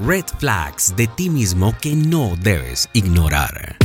Red flags de ti mismo que no debes ignorar.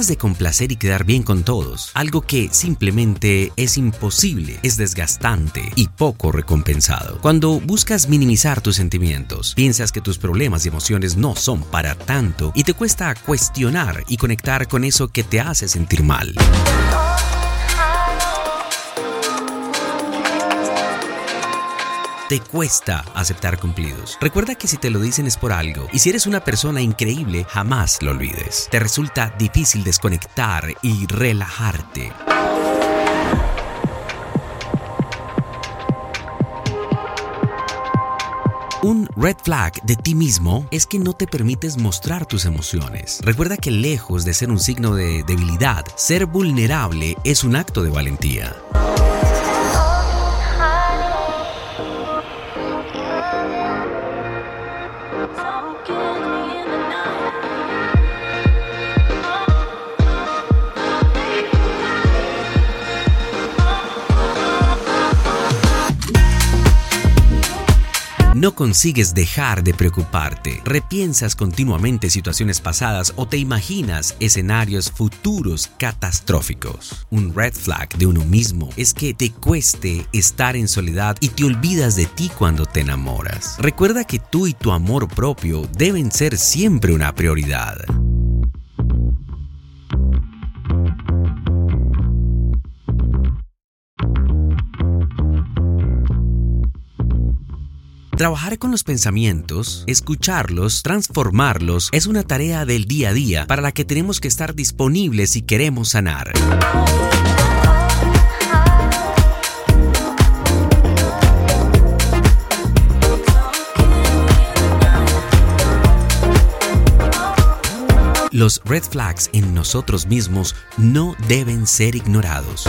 De complacer y quedar bien con todos, algo que simplemente es imposible, es desgastante y poco recompensado. Cuando buscas minimizar tus sentimientos, piensas que tus problemas y emociones no son para tanto y te cuesta cuestionar y conectar con eso que te hace sentir mal. Te cuesta aceptar cumplidos. Recuerda que si te lo dicen es por algo, y si eres una persona increíble, jamás lo olvides. Te resulta difícil desconectar y relajarte. Un red flag de ti mismo es que no te permites mostrar tus emociones. Recuerda que lejos de ser un signo de debilidad, ser vulnerable es un acto de valentía. talking. No consigues dejar de preocuparte, repiensas continuamente situaciones pasadas o te imaginas escenarios futuros catastróficos. Un red flag de uno mismo es que te cueste estar en soledad y te olvidas de ti cuando te enamoras. Recuerda que tú y tu amor propio deben ser siempre una prioridad. Trabajar con los pensamientos, escucharlos, transformarlos, es una tarea del día a día para la que tenemos que estar disponibles si queremos sanar. Los red flags en nosotros mismos no deben ser ignorados.